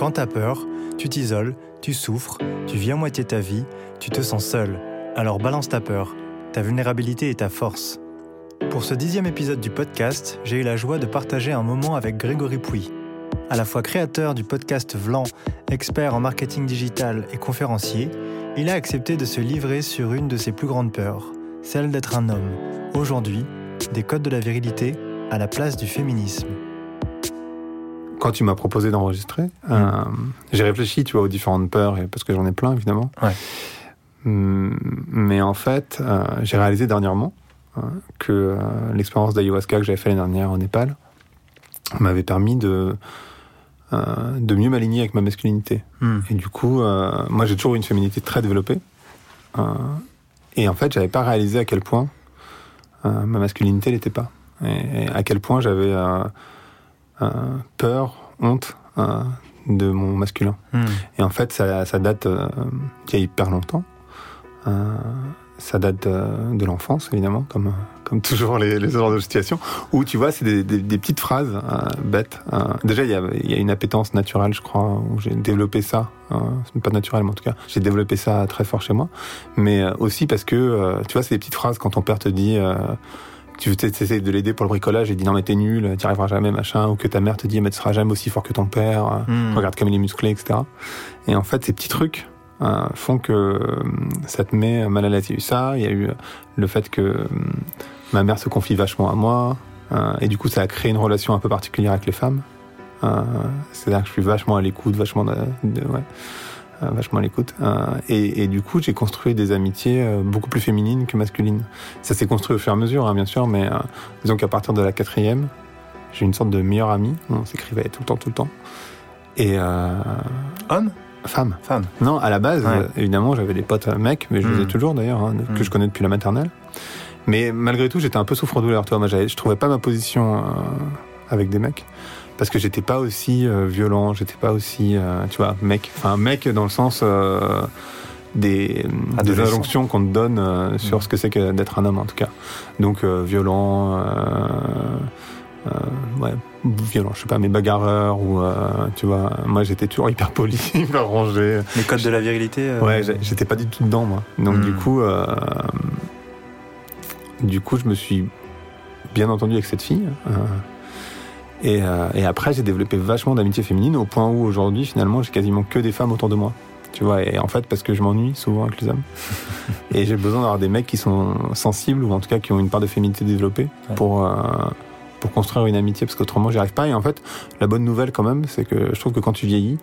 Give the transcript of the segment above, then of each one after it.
Quand t'as peur, tu t'isoles, tu souffres, tu vis à moitié ta vie, tu te sens seul. Alors balance ta peur, ta vulnérabilité et ta force. Pour ce dixième épisode du podcast, j'ai eu la joie de partager un moment avec Grégory Pouy. À la fois créateur du podcast Vlan, expert en marketing digital et conférencier, il a accepté de se livrer sur une de ses plus grandes peurs, celle d'être un homme. Aujourd'hui, des codes de la virilité à la place du féminisme. Quand tu m'as proposé d'enregistrer, euh, j'ai réfléchi, tu vois, aux différentes peurs, et, parce que j'en ai plein, évidemment. Ouais. Hum, Mais en fait, euh, j'ai réalisé dernièrement euh, que euh, l'expérience d'ayahuasca que j'avais fait l'année dernière au Népal m'avait permis de, de mieux m'aligner avec ma masculinité. Hmm. Et du coup, moi j'ai toujours eu une féminité très développée. Et en fait, j'avais pas réalisé à quel point ma masculinité l'était pas. Et, et à quel point j'avais peur, honte euh, de mon masculin. Hmm. Et en fait, ça, ça date euh, d'il y a hyper longtemps. Euh, ça date euh, de l'enfance, évidemment, comme, euh, comme toujours les, les genres de situations, où tu vois, c'est des, des, des petites phrases euh, bêtes. Euh, déjà, il y a, il y a une appétence naturelle, je crois, où j'ai développé ça. Euh, pas naturel, mais en tout cas, j'ai développé ça très fort chez moi. Mais euh, aussi parce que, euh, tu vois, c'est des petites phrases quand ton père te dit... Euh, tu essaies de l'aider pour le bricolage et dit non mais t'es nul, t'y arriveras jamais machin, ou que ta mère te dit mais tu seras jamais aussi fort que ton père, euh, Hmm. regarde comme il est musclé, etc. Et en fait, ces petits trucs euh, font que euh, ça te met mal à l'aise. Il y a eu ça, il y a eu le fait que euh, ma mère se confie vachement à moi, euh, et du coup, ça a créé une relation un peu particulière avec les femmes. Euh, C'est-à-dire que je suis vachement à l'écoute, vachement, de, de- ouais, euh, vachement à l'écoute. Euh, et, et du coup, j'ai construit des amitiés euh, beaucoup plus féminines que masculines. Ça s'est construit au fur et à mesure, hein, bien sûr, mais euh, disons qu'à partir de la quatrième, j'ai une sorte de meilleure amie. On s'écrivait tout le temps, tout le temps. Et euh, Homme? femme. Femme Non, à la base, Ouais. euh, évidemment, j'avais des potes euh, mecs, mais je les ai Mm. toujours d'ailleurs, hein, que Mm. je connais depuis la maternelle. Mais malgré tout, j'étais un peu souffre-douleur. Toi, moi, je trouvais pas ma position euh, avec des mecs parce que j'étais pas aussi euh, violent, j'étais pas aussi, euh, tu vois, mec. Enfin, mec dans le sens euh, des, injonctions qu'on te donne sur Mm. ce que c'est que d'être un homme, en tout cas. Donc violent. Ouais, violent, je sais pas, mais bagarreur ou tu vois, moi j'étais toujours hyper poli, hyper rangé. Les codes de la virilité Ouais, j'étais pas du tout dedans moi. Donc du coup, euh, du coup, je me suis bien entendu avec cette fille. Euh, et, euh, et après, j'ai développé vachement d'amitié féminine au point où aujourd'hui, finalement, j'ai quasiment que des femmes autour de moi. Tu vois, et en fait, parce que je m'ennuie souvent avec les hommes. et j'ai besoin d'avoir des mecs qui sont sensibles ou en tout cas qui ont une part de féminité développée Ouais. pour, euh, pour construire une amitié parce qu'autrement, j'y arrive pas. Et en fait, la bonne nouvelle quand même, c'est que je trouve que quand tu vieillis,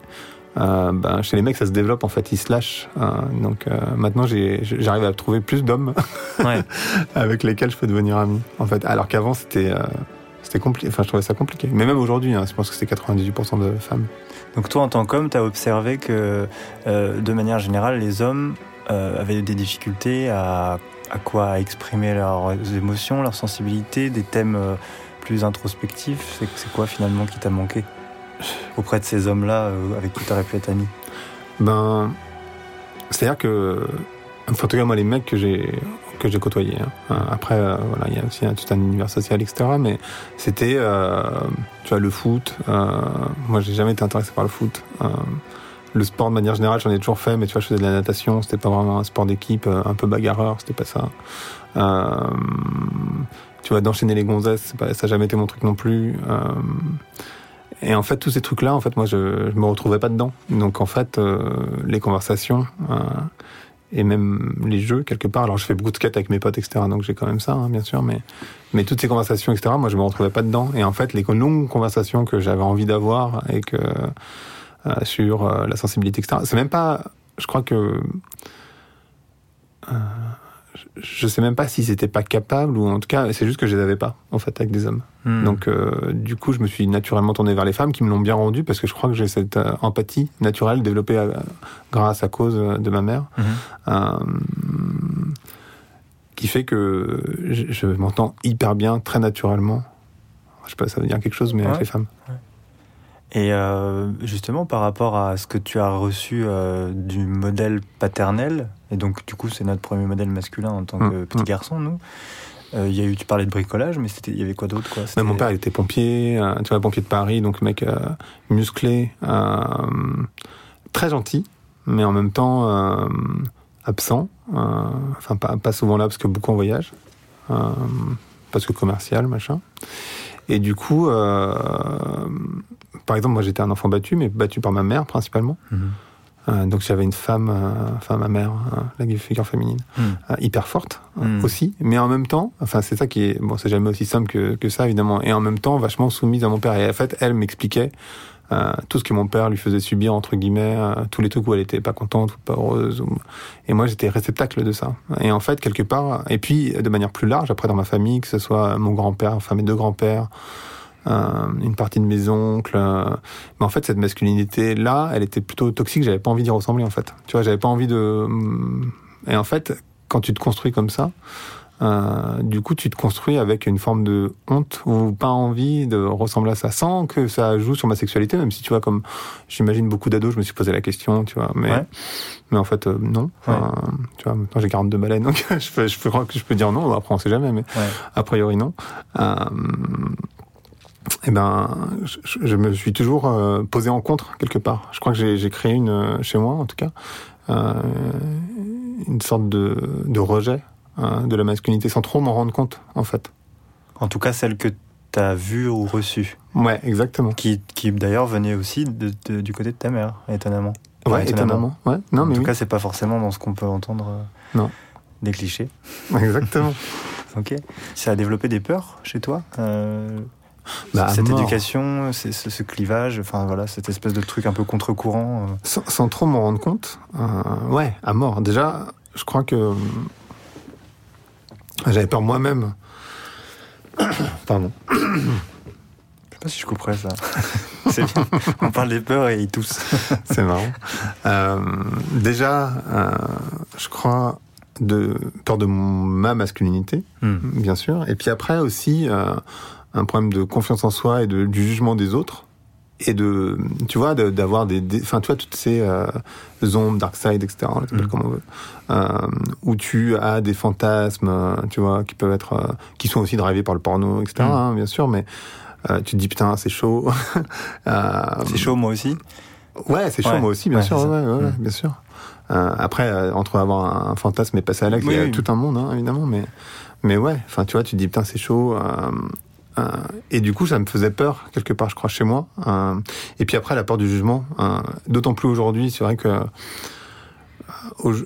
euh, ben, chez les mecs, ça se développe en fait, ils se lâchent. donc euh, maintenant, j'arrive à trouver plus d'hommes Ouais. avec lesquels je peux devenir ami. En fait, alors qu'avant, c'était euh, c'était compliqué. Enfin, je trouvais ça compliqué. Mais même aujourd'hui, hein, je pense que c'était 98% de femmes. Donc toi, en tant qu'homme, tu as observé que, euh, de manière générale, les hommes euh, avaient des difficultés à, à quoi? À exprimer leurs émotions, leurs sensibilités, des thèmes euh, plus introspectifs? C'est c'est quoi finalement qui t'a manqué auprès de ces hommes-là avec qui tu aurais pu être ami Ben, c'est-à-dire que, enfin, en tout cas, moi, les mecs que j'ai que j'ai côtoyés. hein. Euh, Après, euh, voilà, il y a aussi un, tout un univers social, etc. Mais c'était, euh, tu vois, le foot. euh, moi, j'ai jamais été intéressé par le foot. Euh, le sport, de manière générale, j'en ai toujours fait, mais tu vois, je faisais de la natation. C'était pas vraiment un sport d'équipe, un peu bagarreur. C'était pas ça. Tu vois, d'enchaîner les gonzesses, ça n'a jamais été mon truc non plus. Et en fait, tous ces trucs-là, en fait, moi, je, je me retrouvais pas dedans. Donc, en fait, les conversations et même les jeux, quelque part. Alors, je fais beaucoup de skate avec mes potes, etc. Donc, j'ai quand même ça, hein, bien sûr. Mais, mais toutes ces conversations, etc., moi, je me retrouvais pas dedans. Et en fait, les longues conversations que j'avais envie d'avoir et que euh, sur euh, la sensibilité, etc. C'est même pas. Je crois que. euh, je- sais même pas si c'était pas capable ou en tout cas, c'est juste que je les avais pas, en fait, avec des hommes. Hmm. Donc, euh, du coup, je me suis naturellement tourné vers les femmes qui me l'ont bien rendu parce que je crois que j'ai cette euh, empathie naturelle développée euh, grâce à cause de ma mère, euh, qui fait que je, je m'entends hyper bien, très naturellement. Je sais pas, si ça veut dire quelque chose, mais Ouais. avec les femmes. Et euh, justement, par rapport à ce que tu as reçu euh, du modèle paternel, et donc du coup c'est notre premier modèle masculin en tant que Mm, petit mm. garçon, nous, Euh, y a eu, tu parlais de bricolage, mais il y avait quoi d'autre quoi? Mais mon père, il était pompier, euh, tu vois, pompier de Paris, donc mec musclé, très gentil, mais en même temps absent. Enfin, pas, pas souvent là parce que beaucoup en voyage, parce que commercial, machin. Et du coup, par exemple, moi j'étais un enfant battu, mais battu par ma mère principalement. Mhm. Euh, donc j'avais une femme, euh, enfin ma mère, euh, la figure féminine, Mhm. euh, hyper forte Mhm. aussi, mais en même temps, enfin c'est ça qui est, bon c'est jamais aussi simple que, que ça évidemment, et en même temps vachement soumise à mon père. Et en fait, elle m'expliquait tout ce que mon père lui faisait subir entre guillemets, tous les trucs où elle était pas contente ou pas heureuse, ou- et moi j'étais réceptacle de ça. Et en fait quelque part, et puis de manière plus large après dans ma famille, que ce soit mon grand-père, enfin mes deux grands-pères. Euh, une partie de mes oncles, euh, mais en fait, cette masculinité-là, elle était plutôt toxique. J'avais pas envie d'y ressembler, en fait. Tu vois, j'avais pas envie de. Et en fait, quand tu te construis comme ça, euh, du coup, tu te construis avec une forme de honte ou pas envie de ressembler à ça, sans que ça joue sur ma sexualité, même si tu vois, comme j'imagine beaucoup d'ados, je me suis posé la question, tu vois, mais, Ouais. mais en fait, euh, non. Enfin, Tu vois, maintenant j'ai 42 baleines, donc je, peux, je, peux, je peux dire non, après on sait jamais, mais Ouais. a priori non. Euh, eh ben, je, me suis toujours euh, posé en contre quelque part. Je crois que j'ai créé une euh, chez moi, en tout cas, euh, une sorte de, de rejet de la masculinité sans trop m'en rendre compte, en fait. En tout cas, celle que tu as vue ou reçue, Ouais, exactement. qui, qui d'ailleurs venait aussi de- de- du côté de ta mère, étonnamment. Enfin, Ouais, étonnamment. Ouais. Non, en mais tout oui. cas, c'est pas forcément dans ce qu'on peut entendre. euh, Non. Des clichés. exactement. Ok. Ça a développé des peurs chez toi euh, Bah, Cette mort. éducation, c'est- ce, ce clivage, enfin voilà, cette espèce de truc un peu contre-courant. euh. Sans, sans trop m'en rendre compte, euh, ouais, à mort. Déjà, je crois que j'avais peur moi-même. Pardon. Je sais pas si je couperais ça. c'est bien. On parle des peurs et ils toussent. C'est marrant. Euh, déjà, euh, je crois de peur de ma masculinité, Hmm. bien sûr. Et puis après aussi euh, un problème de confiance en soi et de, du jugement des autres. Et de, tu vois, d'avoir des, des- enfin, tu vois, toutes ces euh, ombres, dark side, etc., on Mm. comme on veut, euh, où tu as des fantasmes, euh, tu vois, qui peuvent être, euh, qui sont aussi drivés par le porno, etc., Mm. hein, bien sûr, mais tu te dis putain, c'est chaud. C'est chaud, moi aussi. Ouais, c'est chaud, Ouais. moi aussi, bien Ouais, sûr, ouais, Mm. bien sûr. Après, entre avoir un fantasme et passer à l'acte, Oui, il y a oui. tout un monde, hein, évidemment, mais, mais ouais, enfin, tu vois, tu te dis, putain, c'est chaud. Euh, et du coup, ça me faisait peur, quelque part, je crois, chez moi. Euh, et puis après, la peur du jugement, euh, d'autant plus aujourd'hui, c'est vrai que,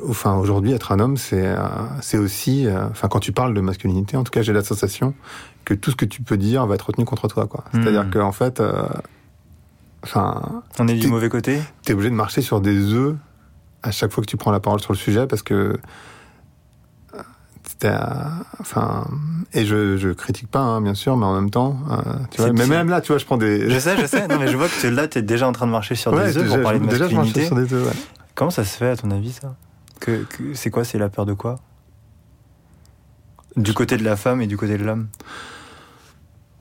enfin, aujourd'hui, être un homme, c'est euh, c'est aussi, euh, enfin, quand tu parles de masculinité, en tout cas, j'ai la sensation que tout ce que tu peux dire va être retenu contre toi, quoi. C'est-à-dire Mm. qu'en fait, euh, enfin, On est du mauvais côté? t'es obligé de marcher sur des œufs à chaque fois que tu prends la parole sur le sujet parce que enfin et je, je critique pas hein, bien sûr mais en même temps euh, tu vois C'est- mais même là tu vois je prends des Je sais, je sais. Non, mais je vois que là, tu es déjà en train de marcher sur Ouais, des œufs pour parler de déjà, je sur des œufs ouais. Comment ça se fait, à ton avis, ça? Que, que- C'est quoi C'est la peur de quoi? Du côté de la femme et du côté de l'homme?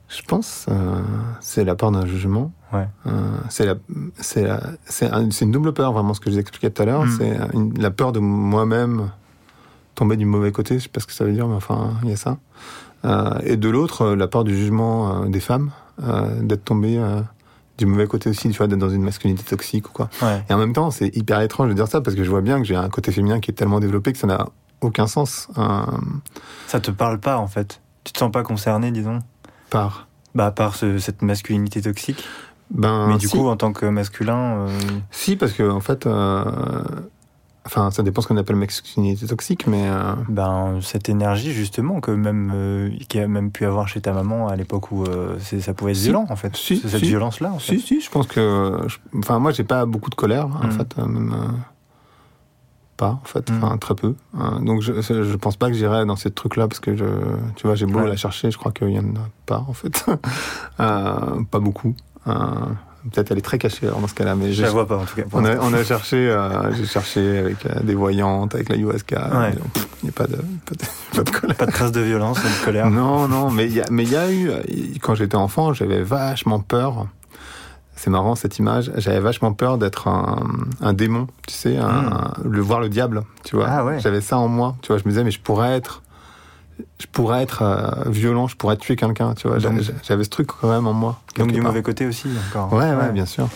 Je pense euh, c'est la peur d'un jugement Ouais. Euh, c'est la c'est la- c'est un- c'est une double peur vraiment ce que je vous expliquais tout à l'heure Mm. c'est la peur de moi-même tomber du mauvais côté je sais pas ce que ça veut dire mais enfin il y a ça Euh, et de l'autre euh, la peur du jugement euh, des femmes d'être tombé euh, du mauvais côté aussi tu vois d'être dans une masculinité toxique ou quoi Ouais. et en même temps c'est hyper étrange de dire ça parce que je vois bien que j'ai un côté féminin qui est tellement développé que ça n'a aucun sens euh, Ça te parle pas, en fait. Tu te sens pas concerné, disons par Bah, par ce- cette masculinité toxique. ben mais du si. coup, en tant que masculin, euh, Si, parce que en fait, euh, enfin, ça dépend ce qu'on appelle masculinité toxique, mais euh, ben, cette énergie, justement, que même, euh, qui a même pu avoir chez ta maman à l'époque où euh, ça pouvait être Si. violent, en fait. Si, cette si. violence-là, en fait. si, si, je pense que, je- enfin, moi, j'ai pas beaucoup de colère, en Mm. fait, même pas, en fait, Mm. enfin, très peu. Euh, donc, je, je pense pas que j'irai dans ces trucs-là parce que je, tu vois, j'ai beau Ouais. la chercher, je crois qu'il y en a pas, en fait, pas beaucoup. Peut-être elle est très cachée alors, dans ce cas-là, mais Je la vois pas, en tout cas. On a, l'instant. on a cherché, euh, j'ai cherché avec euh, des voyantes, avec la ayahuasca. Ouais. Il n'y a pas de, pas de, pas de colère. Pas de trace de violence, pas de colère. Non, non, mais il y a, mais il y a eu, euh, quand j'étais enfant, j'avais vachement peur. C'est marrant cette image. J'avais vachement peur d'être un, un démon, tu sais, un, Mm. un- le voir le diable, tu vois. Ah ouais. J'avais ça en moi, tu vois. Je me disais, mais je pourrais être, je pourrais être euh, violent, je pourrais tuer quelqu'un, tu vois. J'avais ce truc quand même en moi. Donc du part. mauvais côté aussi encore. Ouais, ouais, bien sûr.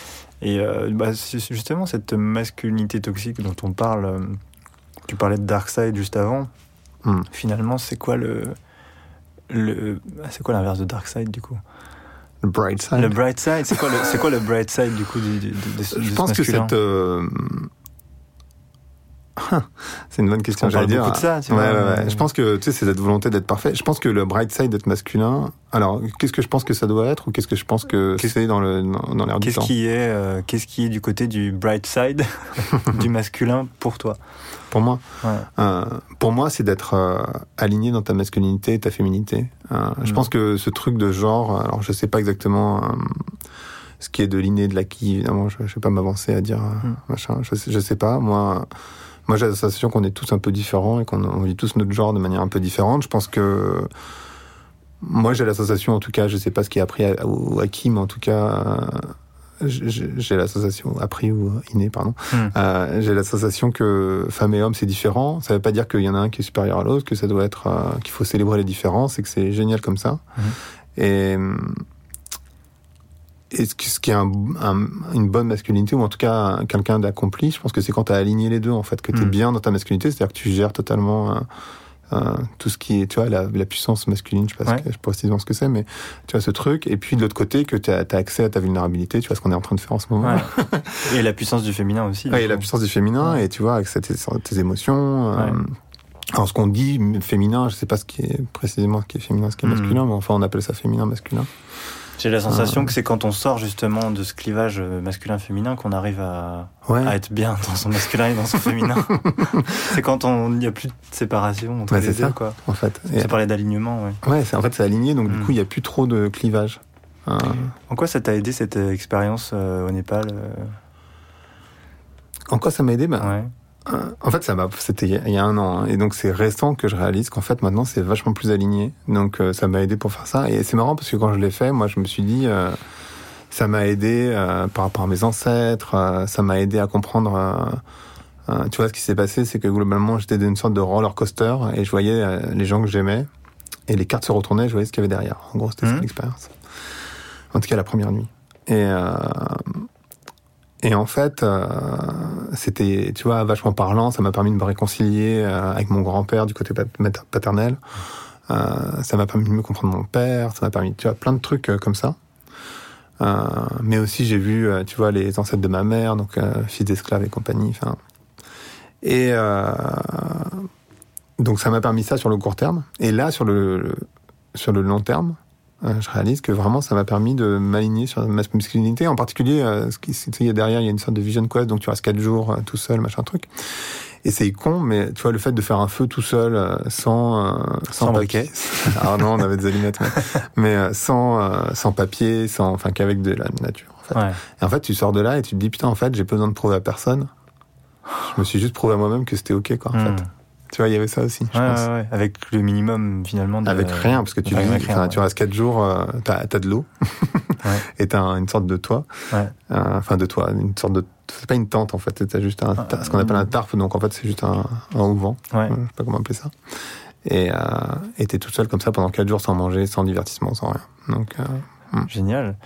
Et euh, bah, justement cette masculinité toxique dont on parle, euh, tu parlais de dark side juste avant. Hmm. Finalement, c'est quoi le le ah, c'est quoi l'inverse de dark side du coup? Le bright side. Le bright side, c'est quoi le quoi le bright side du coup du, du- de, de ce- Je ce pense que masculin? cette. euh, c'est une bonne question, j'allais dire. beaucoup de ça, tu ouais, vois. ouais, ouais. Je pense que tu sais, c'est cette volonté d'être parfait. Je pense que le bright side d'être masculin. Alors, qu'est-ce que je pense que ça doit être ou qu'est-ce que je pense que Qu'est-ce- c'est dans le dans, l'air du Qu'est-ce temps qui est euh, qu'est-ce qui est du côté du bright side du masculin pour toi? Pour moi. Euh, pour moi, c'est d'être euh, aligné dans ta masculinité et ta féminité. Je Mm. pense que ce truc de genre, alors je sais pas exactement ce qui est de l'inné, de l'acquis, évidemment, je, je vais pas m'avancer à dire Mm. machin, je sais, je sais pas. Moi, moi j'ai la sensation qu'on est tous un peu différents et qu'on on vit tous notre genre de manière un peu différente. Je pense que moi j'ai la sensation, en tout cas, je sais pas ce qui est appris à- ou acquis, mais en tout cas, euh, j'ai la sensation appris ou inné, pardon. Mm. Euh, j'ai la sensation que femme et homme c'est différent. Ça veut pas dire qu'il y en a un qui est supérieur à l'autre, que ça doit être euh, qu'il faut célébrer les différences et que c'est génial comme ça. Mhm. Et et ce qui, ce qui est un, un- une bonne masculinité ou en tout cas quelqu'un d'accompli, je pense que c'est quand tu as aligné les deux en fait, que tu es Mhm. bien dans ta masculinité, c'est-à-dire que tu gères totalement euh, euh, tout ce qui est, tu vois, la, la puissance masculine, je sais pas, Ouais. ce que, je sais pas précisément ce que c'est, mais tu vois ce truc. Et puis de l'autre côté, que tu as, accès à ta vulnérabilité, tu vois ce qu'on est en train de faire en ce moment. Ouais. Et la puissance du féminin aussi. Ouais, et la puissance du féminin, et tu vois, avec tes, tes émotions. euh, alors, ce qu'on dit féminin, je sais pas ce qui est précisément ce qui est féminin, ce qui est Mhm. masculin, mais enfin, on appelle ça féminin, masculin. J'ai la sensation Euh. que c'est quand on sort justement de ce clivage euh, masculin-féminin qu'on arrive à, Ouais. à être bien dans son masculin et dans son féminin. c'est quand on il n'y a plus de séparation entre Ouais, les c'est deux, ça. quoi. En fait. C'est parler d'alignement, ouais. ouais, c'est en fait c'est aligné, donc du Mhm. coup, il y a plus trop de clivage. Euh, En quoi ça t'a aidé cette euh, expérience euh, au Népal euh, en quoi ça m'a aidé ben, En fait, ça m'a. C'était il y a- un an, hein, et donc c'est récent que je réalise qu'en fait maintenant c'est vachement plus aligné. Donc euh, ça m'a aidé pour faire ça, et c'est marrant parce que quand je l'ai fait, moi je me suis dit. euh, ça m'a aidé euh, par rapport à mes ancêtres, euh, ça m'a aidé à comprendre. euh, euh, tu vois, ce qui s'est passé, c'est que globalement, j'étais dans une sorte de roller coaster et je voyais les gens que j'aimais et les cartes se retournaient, je voyais ce qu'il y avait derrière. En gros, c'était ça Mhm. l'expérience. En tout cas, la première nuit. Et euh, et en fait, euh, c'était, tu vois, vachement parlant. Ça m'a permis de me réconcilier euh, avec mon grand-père du côté paternel. Euh, ça m'a permis de mieux comprendre mon père. Ça m'a permis, tu vois, plein de trucs comme ça. Mais aussi j'ai vu, tu vois, les ancêtres de ma mère, donc fils d'esclaves et compagnie. Et donc ça m'a permis ça sur le court terme. Et là, sur le, sur le long terme, je réalise que vraiment ça m'a permis de m'aligner sur ma masculinité. En particulier, euh, ce qui il y a derrière, il y a une sorte de vision quest, donc tu restes quatre jours euh, tout seul, machin truc. Et c'est con, mais tu vois, le fait de faire un feu tout seul, euh, sans, euh, Sans briquet. ah non, on avait des allumettes, mais, mais, euh, sans, euh, sans papier, sans, enfin, qu'avec de la nature, en fait. Ouais. Et en fait, tu sors de là et tu te dis, putain, en fait, j'ai besoin de prouver à personne. Je me suis juste prouvé à moi-même que c'était ok, quoi, en Hmm. fait. Tu vois, il y avait ça aussi, je pense. ouais, ouais. Avec le minimum finalement. De... Avec rien, parce que tu, vis, rien, tu restes quatre jours, euh, t'as as de l'eau, et t'as un- une sorte de toit. Euh, enfin de toit, une sorte de, c'est pas une tente en fait, t'as juste un, ta- ce qu'on appelle un tarp, donc en fait c'est juste un, un auvent, Ouais. je sais pas comment appeler ça, et euh, t'es tout seul comme ça pendant quatre jours sans manger, sans divertissement, sans rien. Donc euh, Génial.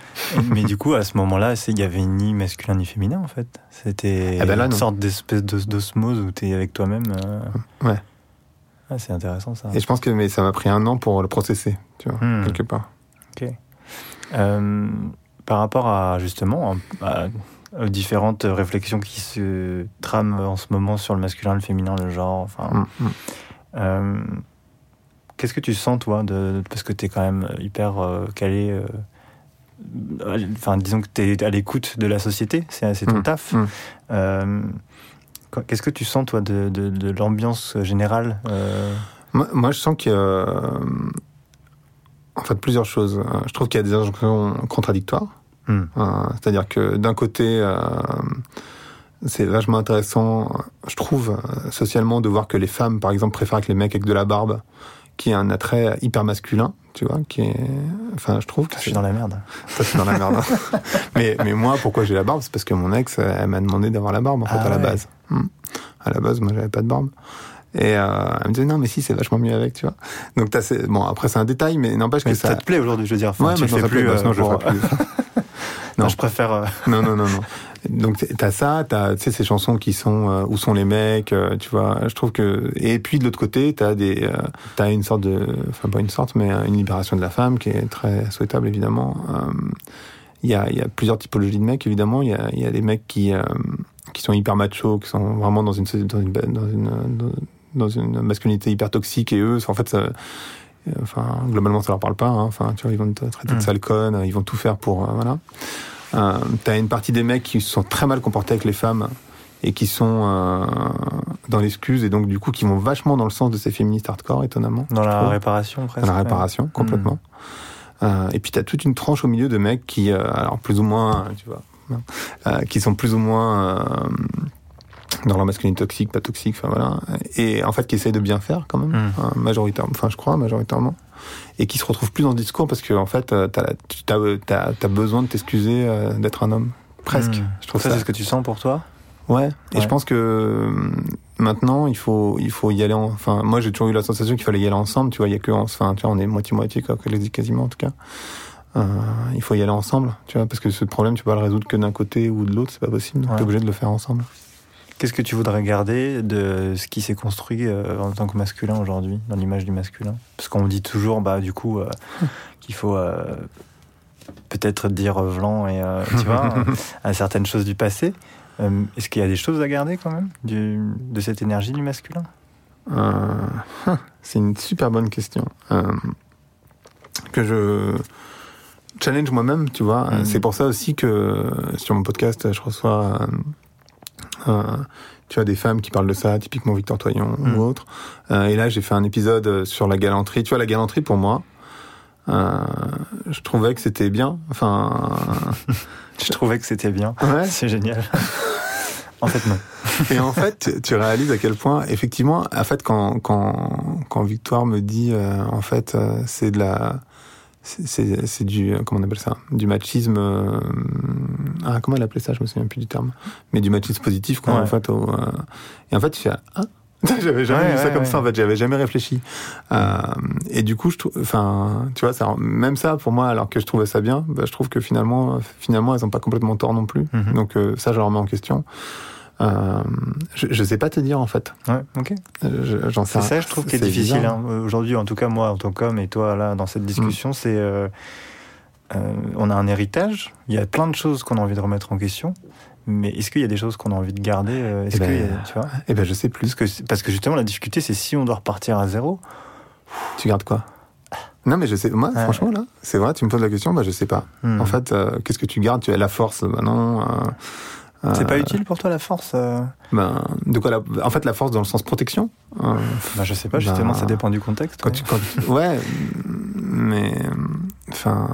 Mais du coup, à ce moment-là, il y avait ni masculin ni féminin en fait. C'était Ah ben là, une sorte d'espèce d'os- d'osmose où t'es avec toi-même. euh. Ouais. Ah, c'est intéressant ça. et je pense que mais ça m'a pris un an pour le processer, tu vois, Hmm. quelque part. Euh, par rapport à justement à- aux différentes réflexions qui se trament en ce moment sur le masculin, le féminin, le genre. Enfin, Mm, mm. euh, qu'est-ce que tu sens toi de parce que tu es quand même hyper calé. Enfin, disons que tu es à l'écoute de la société, c'est ton Mm, taf. mm. Euh, qu- Qu'est-ce que tu sens, toi, de, de- de l'ambiance générale euh, Moi, moi, je sens qu'il y a euh, en fait plusieurs choses. Je trouve qu'il y a des injonctions contradictoires. Hmm. Euh, C'est-à-dire que d'un côté, c'est vachement intéressant, je trouve, socialement, de voir que les femmes, par exemple, préfèrent que les mecs avec de la barbe, qui est un attrait hyper masculin, tu vois, qui est, enfin, je trouve que Je suis dans la merde. ça, c'est dans la merde. hein. mais, mais moi, pourquoi j'ai la barbe C'est parce que mon ex, elle m'a demandé d'avoir la barbe, en fait, Ah à la base. Hmm. À la base, moi, j'avais pas de barbe. Et euh, elle me disait non mais si c'est vachement mieux avec, tu vois. Donc t'as bon après c'est un détail mais n'empêche que ça. ça te plaît aujourd'hui, je veux dire. Enfin, Ouais, tu mais fais ça plus. plaît, bah, euh, sinon je le ferais plus. Non, je préfère. euh, non non non non. Donc t'as ça, t'as tu sais ces chansons qui sont euh, où sont les mecs, euh, tu vois. Je trouve que et puis de l'autre côté t'as des euh, t'as une sorte de enfin pas une sorte mais euh, une libération de la femme qui est très souhaitable évidemment. Euh, Il y a il y a plusieurs typologies de mecs évidemment. Il y a il y a des mecs qui euh, qui sont hyper machos, qui sont vraiment dans une dans une dans une, dans une masculinité hyper toxique et eux en fait ça, enfin globalement ça leur parle pas hein. enfin tu vois ils vont te traiter de Mm. sale conne ils vont tout faire pour euh, voilà euh, t'as une partie des mecs qui se sont très mal comportés avec les femmes et qui sont euh, dans l'excuse et donc du coup qui vont vachement dans le sens de ces féministes hardcore étonnamment Dans la trouve. réparation, presque. dans la ouais. réparation complètement Euh, et puis t'as toute une tranche au milieu de mecs qui euh, alors plus ou moins tu vois hein, euh, qui sont plus ou moins euh, dans leur masculinité toxique pas toxique enfin voilà. Et en fait qui essayent de bien faire quand même Mm. hein, majoritairement enfin je crois majoritairement. Et qui se retrouvent plus dans ce discours parce que en fait euh, t'as t'as t'as besoin de t'excuser euh, d'être un homme. Presque. Mm. je trouve Ça, ça, c'est ce que tu sens pour toi? Ouais. Et je pense que euh, maintenant il faut il faut y aller en- enfin moi j'ai toujours eu la sensation qu'il fallait y aller ensemble tu vois. Il y a que en- enfin tu vois on est moitié moitié quoi quasiment en tout cas. Euh, il faut y aller ensemble tu vois parce que ce problème tu peux pas le résoudre que d'un côté ou de l'autre c'est pas possible. Donc Ouais. t'es obligé de le faire ensemble Qu'est-ce que tu voudrais garder de ce qui s'est construit euh, en tant que masculin aujourd'hui, dans l'image du masculin? Parce qu'on dit toujours, bah, du coup, euh, qu'il faut euh, peut-être dire Vlan et, tu vois, à certaines choses du passé. Est-ce qu'il y a des choses à garder quand même du, de cette énergie du masculin? C'est une super bonne question. Que je challenge moi-même, tu vois. Mhm. C'est pour ça aussi que sur mon podcast, je reçois, tu vois, des femmes qui parlent de ça, typiquement Victor Toyon ou autre. Euh, et là, j'ai fait un épisode sur la galanterie. Tu vois, la galanterie, pour moi, euh, je trouvais que c'était bien. Enfin, Je trouvais que c'était bien. ouais. C'est génial. en fait, non. Et en fait, tu- tu réalises à quel point, effectivement, en fait, quand quand quand Victoire me dit, euh, en fait, euh, c'est de la, c'est- du, comment on appelle ça, du machisme. euh, ah, comment elle appelait ça? Je me souviens plus du terme. Mais du machisme positif, quoi, Ouais. en fait. au, euh, et en fait, tu fais, ah. J'avais jamais Ouais, vu ça ouais, comme ça en fait, j'avais jamais réfléchi. Euh, et du coup, je trouve, enfin, tu vois, ça, même ça pour moi, alors que je trouvais ça bien, bah, je trouve que finalement, finalement, elles ont pas complètement tort non plus. Mhm. Donc euh, ça, je remets en question. Euh, je, je sais pas te dire en fait. Ouais, ok. Euh, je- J'en sais C'est ça, je trouve, qui est difficile. hein. Aujourd'hui, en tout cas, moi, en tant qu'homme, et toi, là, dans cette discussion, c'est. euh, euh, on a un héritage. Il y a plein de choses qu'on a envie de remettre en question. Mais est-ce qu'il y a des choses qu'on a envie de garder euh, Est-ce Eh ben, tu vois? Eh ben, je sais plus. parce que, parce que justement, la difficulté, c'est si on doit repartir à zéro. Tu gardes quoi? Non, mais je sais. Moi, Ouais. franchement, là, c'est vrai. Tu me poses la question, bah, je sais pas. hmm. En fait, euh, qu'est-ce que tu gardes? Tu as la force, bah non. euh, c'est euh, pas utile pour toi la force euh Ben, de quoi la- En fait, la force dans le sens protection. Euh, Bah, Je sais pas, justement, ça dépend du contexte. quand ouais. tu, quand tu- ouais, mais enfin.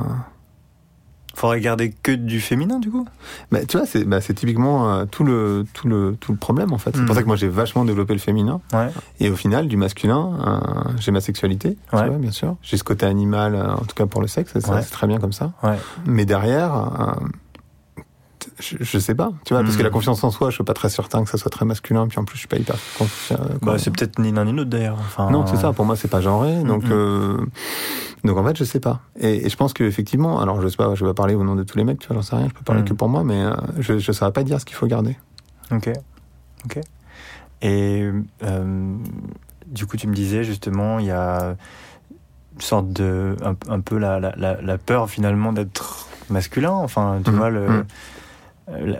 Faudrait garder que du féminin, du coup? Bah, tu vois, c'est bah, c'est typiquement euh, tout le tout le tout le problème en fait. C'est Mhm. pour ça que moi j'ai vachement développé le féminin. Ouais. Et au final, du masculin, euh, j'ai ma sexualité, tu Ouais. vois, bien sûr. J'ai ce côté animal, euh, en tout cas pour le sexe, Ouais. c'est très bien comme ça. Ouais. Mais derrière, euh, je, je sais pas, tu vois, parce que la confiance en soi, je suis pas très certain que ça soit très masculin, puis en plus, je suis pas hyper confiant. Bah, c'est peut-être ni l'un ni l'autre d'ailleurs. Enfin, Non, c'est ça. Pour moi, c'est pas genré. Donc, Mhm. euh, donc en fait, je sais pas. Et, et je pense qu'effectivement, alors je sais pas, je vais pas parler au nom de tous les mecs, tu vois, j'en sais rien. Je peux parler que pour moi, mais euh, je, je saurais pas dire ce qu'il faut garder. Ok, ok. Et euh, du coup, tu me disais justement, il y a une sorte de un, un peu la, la, la, la peur finalement d'être masculin. Enfin, tu vois, le, euh,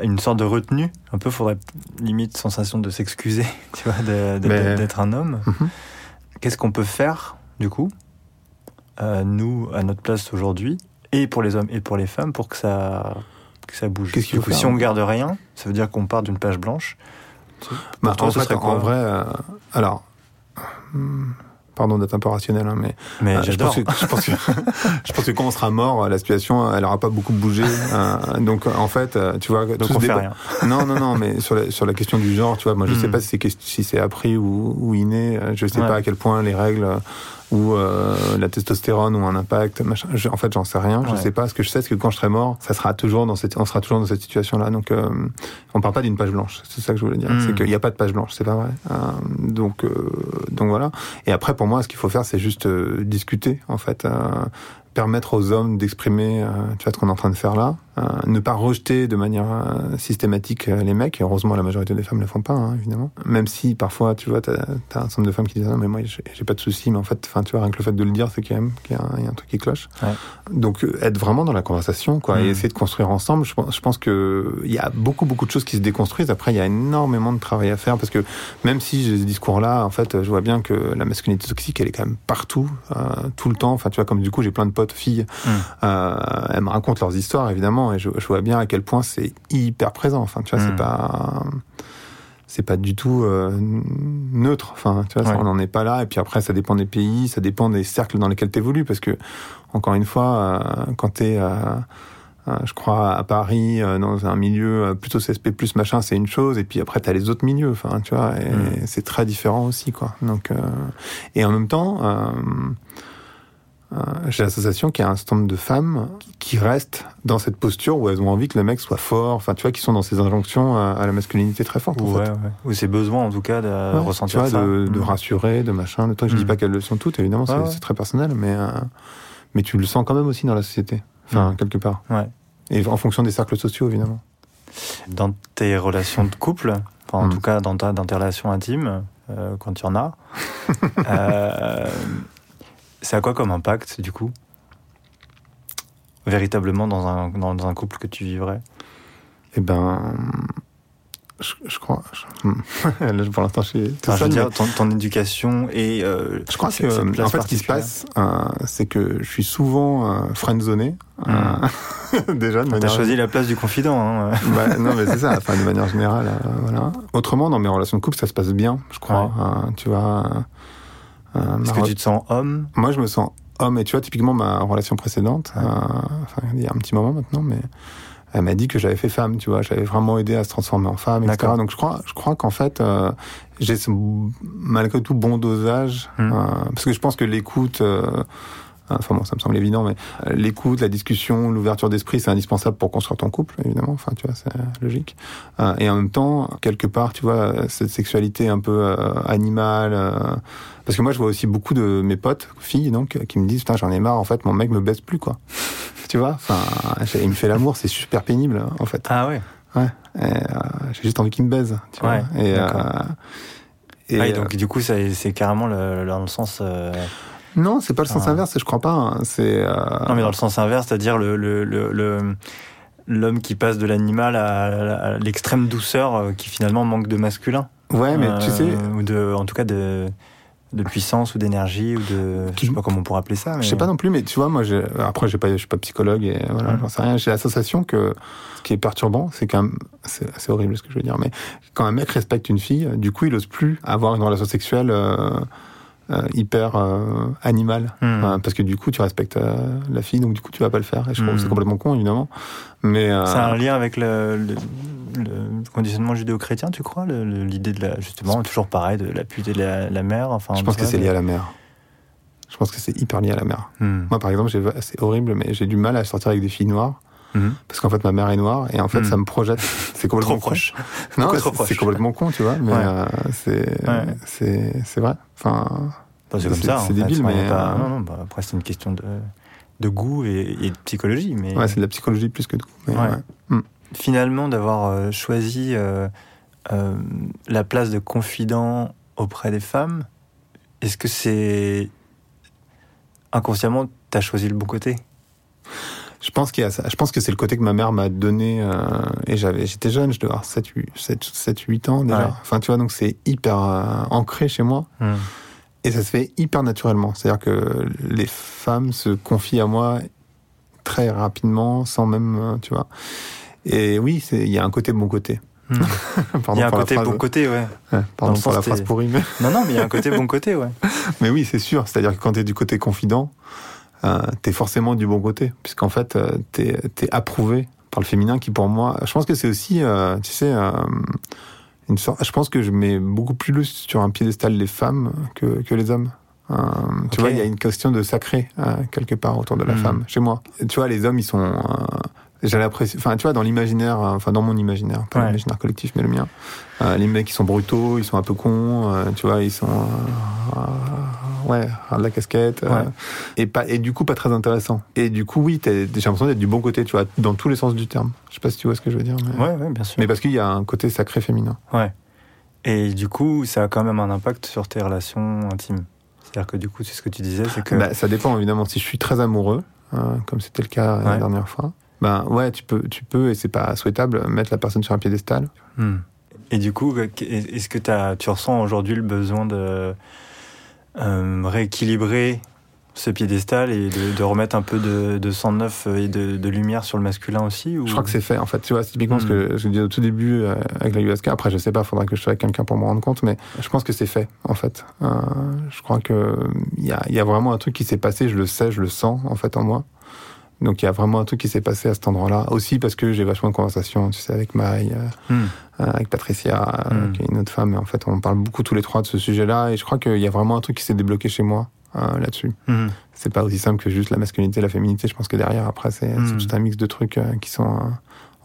une sorte de retenue. Un peu, faudrait limite sensation de s'excuser, tu vois, d'être un homme. Mhm. Qu'est-ce qu'on peut faire du coup, euh, nous à notre place aujourd'hui, et pour les hommes et pour les femmes, pour que ça que ça bouge? Qu'est-ce qu'il Du faut si on garde rien, ça veut dire qu'on part d'une page blanche. Bah, toi, en ce fait, serait quoi? en vrai, euh, alors, hmm, pardon d'être un peu rationnel, hein, mais Mais euh, je j'adore. pense, que, je, pense que, je pense que quand on sera mort, la situation, elle aura pas beaucoup bougé. euh, donc, en fait, euh, tu vois, Donc on fait rien. Non, non, non, mais sur la, sur la question du genre, tu vois, moi je Hmm. sais pas si c'est, si c'est appris ou, ou inné, euh, je sais Ouais. pas à quel point les règles ou euh, la testostérone ou un impact, machin. Je- en fait, j'en sais rien. Je Ouais. sais pas. Ce que je sais, c'est que quand je serai mort, ça sera toujours dans cette, on sera toujours dans cette situation-là. Donc, euh, on parle pas d'une page blanche. C'est ça que je voulais dire. Mm. C'est qu'il n'y a pas de page blanche. C'est pas vrai. Euh, donc, euh, donc voilà. Et après, pour moi, ce qu'il faut faire, c'est juste euh, discuter, en fait. euh, permettre aux hommes d'exprimer euh, tu vois ce qu'on est en train de faire là ne pas rejeter de manière euh, systématique euh, les mecs. Et heureusement la majorité des femmes le font pas hein, évidemment. Même si parfois tu vois t'as as un certain nombre de femmes qui disent non mais moi j'ai pas de soucis mais en fait enfin tu vois rien que le fait de le dire c'est quand même qu'il y, a un- il y a un truc qui cloche. Ouais. donc euh, être vraiment dans la conversation quoi et Mm. essayer de construire ensemble je pense, je pense que il y a beaucoup beaucoup de choses qui se déconstruisent. Après il y a énormément de travail à faire parce que même si j'ai ce discours là en fait je vois bien que la masculinité toxique elle est quand même partout euh, tout le temps. Enfin tu vois comme du coup j'ai plein de potes filles. Mm. euh, elles me racontent leurs histoires évidemment et je, je vois bien à quel point c'est hyper présent. Enfin tu vois Mm. c'est pas c'est pas du tout euh, neutre. Enfin tu vois ça, on n'en est pas là. Et puis après ça dépend des pays ça dépend des cercles dans lesquels tu évolues parce que encore une fois euh, quand tu es je crois à Paris euh, dans un milieu euh, plutôt CSP plus machin c'est une chose. Et puis après tu as les autres milieux. Enfin tu vois et Mm. c'est très différent aussi quoi. Donc euh, et en même temps euh, euh, j'ai l'association qui a un certain nombre de femmes qui restent dans cette posture où elles ont envie que le mec soit fort, enfin tu vois, qui sont dans ces injonctions à, à la masculinité très forte. en Ouais, fait. ouais. Ou ses besoins, en tout cas, de Ouais, ressentir tu vois, ça. de, de Mm. rassurer, de machin, de trucs. Je Mm. dis pas qu'elles le sont toutes, évidemment, c'est très personnel, mais euh, mais tu le sens quand même aussi dans la société, enfin Mm. quelque part, Ouais. et en fonction des cercles sociaux, évidemment. Dans tes relations de couple, enfin, en tout cas dans, ta, dans tes relations intimes, euh, quand tu en as, euh, c'est à quoi comme impact, du coup? Véritablement dans un, dans, dans un couple que tu vivrais? Et ben, je, je crois. je- Là, pour l'instant, je suis tout Enfin, je seul, veux mais- dire, ton, ton éducation et. euh, Je crois que, cette en fait, ce qui se passe, euh, c'est que je suis souvent euh, friendzoné, euh, déjà de T'as manière. choisi la place du confident. Hein. Bah, non, mais c'est ça, enfin, de manière générale, voilà. Autrement, dans mes relations de couple, ça se passe bien, je crois. euh, tu vois. Euh, Est-ce que tu te sens homme? Moi, je me sens homme, et tu vois, typiquement, ma relation précédente, Ouais. euh, enfin, il y a un petit moment maintenant, mais elle m'a dit que j'avais fait femme, tu vois, j'avais vraiment aidé à se transformer en femme, etc. Donc, je crois, je crois qu'en fait, euh, j'ai ce, malgré tout bon dosage, Mm. euh, parce que je pense que l'écoute, euh, Enfin bon, ça me semble évident, mais euh, l'écoute, la discussion, l'ouverture d'esprit, c'est indispensable pour construire ton couple, évidemment. Enfin, tu vois, c'est logique. Euh, et en même temps, quelque part, tu vois, cette sexualité un peu euh, animale. euh, parce que moi, je vois aussi beaucoup de mes potes, filles, donc, qui me disent, putain, j'en ai marre. En fait, mon mec me baisse plus, quoi. tu vois. Enfin, il me fait l'amour, c'est super pénible, en fait. Ah ouais Ouais. Euh, J'ai juste envie qu'il me baise. Tu Ouais, vois. Et, euh, et, Ah, et euh, donc, du coup, c'est carrément le- dans le sens. Non, c'est pas le sens Ah. inverse, je crois pas. hein. C'est. euh, Non, mais dans le sens inverse, c'est-à-dire le, le, le, le- l'homme qui passe de l'animal à, à l'extrême douceur euh, qui finalement manque de masculin. Ouais, mais tu Euh, sais, Ou de, en tout cas de, de puissance ou d'énergie ou de. Je sais pas comment on pourrait appeler ça. Mais... Je sais pas non plus, mais tu vois, moi, après, pas, je suis pas psychologue et voilà, j'en sais rien. J'ai la sensation que ce qui est perturbant, c'est quand même, c'est horrible ce que je veux dire, mais quand un mec respecte une fille, du coup, il ose plus avoir une relation sexuelle euh, hyper euh, animale, Hmm. Euh, parce que du coup, tu respectes euh, la fille, donc du coup, tu vas pas le faire. Et je trouve que c'est complètement con, évidemment, mais euh, C'est un lien avec le, le, le conditionnement judéo-chrétien, tu crois? L'idée de la. Justement, toujours pareil, de la pute et de la, la mère. Enfin, je pense que c'est lié à la mère. Je pense que c'est hyper lié à la mère. Hmm. Moi, par exemple, c'est horrible, mais j'ai du mal à sortir avec des filles noires. Mhm. Parce qu'en fait, ma mère est noire et en fait, Mm. ça me projette. C'est complètement Trop con. proche. Non, c'est- complètement con, tu vois, mais Ouais. euh, c'est Ouais. c'est c'est vrai. Enfin, Bah, c'est comme ça. c'est fait. débile, est mais, pas- euh, Non, non, bah, après, c'est une question de, de goût et, et de psychologie. Mais ouais, c'est de la psychologie plus que. Mais, Ouais. ouais. finalement, d'avoir euh, choisi euh, la place de confident auprès des femmes, est-ce que c'est. Inconsciemment, tu as choisi le bon côté? Je pense qu'il y a ça. Je pense que c'est le côté que ma mère m'a donné. euh, et j'avais, j'étais jeune, je devais avoir 7, 8, 7, 7, 8 ans déjà. Ouais. Enfin, tu vois, donc c'est hyper euh, ancré chez moi. Et ça se fait hyper naturellement. C'est-à-dire que les femmes se confient à moi très rapidement, sans même, euh, tu vois. Et oui, il y a un côté bon côté. Hmm. Il y a un côté bon côté, ouais. Ouais, pardon pour la phrase pourrie. Mais... Non, non, mais il y a un côté bon côté, ouais. Mais oui, c'est sûr. C'est-à-dire que quand tu es du côté confident, euh, tu es forcément du bon côté. Puisqu'en fait, euh, tu es, approuvé par le féminin qui, pour moi, je pense que c'est aussi, euh, tu sais, une sorte. Je pense que je mets beaucoup plus sur un piédestal les femmes que, que les hommes. Tu vois, il y a une question de sacré quelque part autour de la Hmm. femme chez moi. Tu vois, les hommes, ils sont. J'ai l'impression, enfin, tu vois, dans l'imaginaire, euh, enfin, dans mon imaginaire, pas Ouais. l'imaginaire collectif, mais le mien, euh, les mecs, ils sont brutaux, ils sont un peu cons, euh, tu vois, ils sont, euh, ouais, à la casquette, euh, Ouais. et pas, et du coup, pas très intéressant. Et du coup, oui, j'ai l'impression d'être du bon côté, tu vois, dans tous les sens du terme. Je sais pas si tu vois ce que je veux dire, mais, Ouais, ouais, bien sûr. mais parce qu'il y a un côté sacré féminin. Ouais. Et du coup, ça a quand même un impact sur tes relations intimes. C'est-à-dire que du coup, c'est ce que tu disais, c'est que. Bah, ça dépend évidemment. Si je suis très amoureux, euh, comme c'était le cas la dernière fois, ben ouais, tu peux, tu peux, et c'est pas souhaitable, mettre la personne sur un piédestal. Hmm. Et du coup, est-ce que tu ressens aujourd'hui le besoin de euh, rééquilibrer ce piédestal et de, de remettre un peu de, de sang neuf et de, de lumière sur le masculin aussi ou... Je crois que c'est fait en fait. Tu vois, c'est typiquement ce Hmm. que je dis au tout début euh, avec la USK. Après, je sais pas, faudra que je sois avec quelqu'un pour me rendre compte, mais je pense que c'est fait en fait. Euh, je crois que il y a, y a vraiment un truc qui s'est passé. Je le sais, je le sens en fait en moi. Donc il y a vraiment un truc qui s'est passé à cet endroit-là. Aussi parce que j'ai vachement de conversations, tu sais, avec Maï, euh, Hmm. euh, avec Patricia, euh, Mm. qui est une autre femme. Et en fait, on parle beaucoup tous les trois de ce sujet-là. Et je crois qu'il y a vraiment un truc qui s'est débloqué chez moi euh, là-dessus. Hmm. C'est pas aussi simple que juste la masculinité, la féminité. Je pense que derrière, après, c'est Mm. c'est tout un mix de trucs qui sont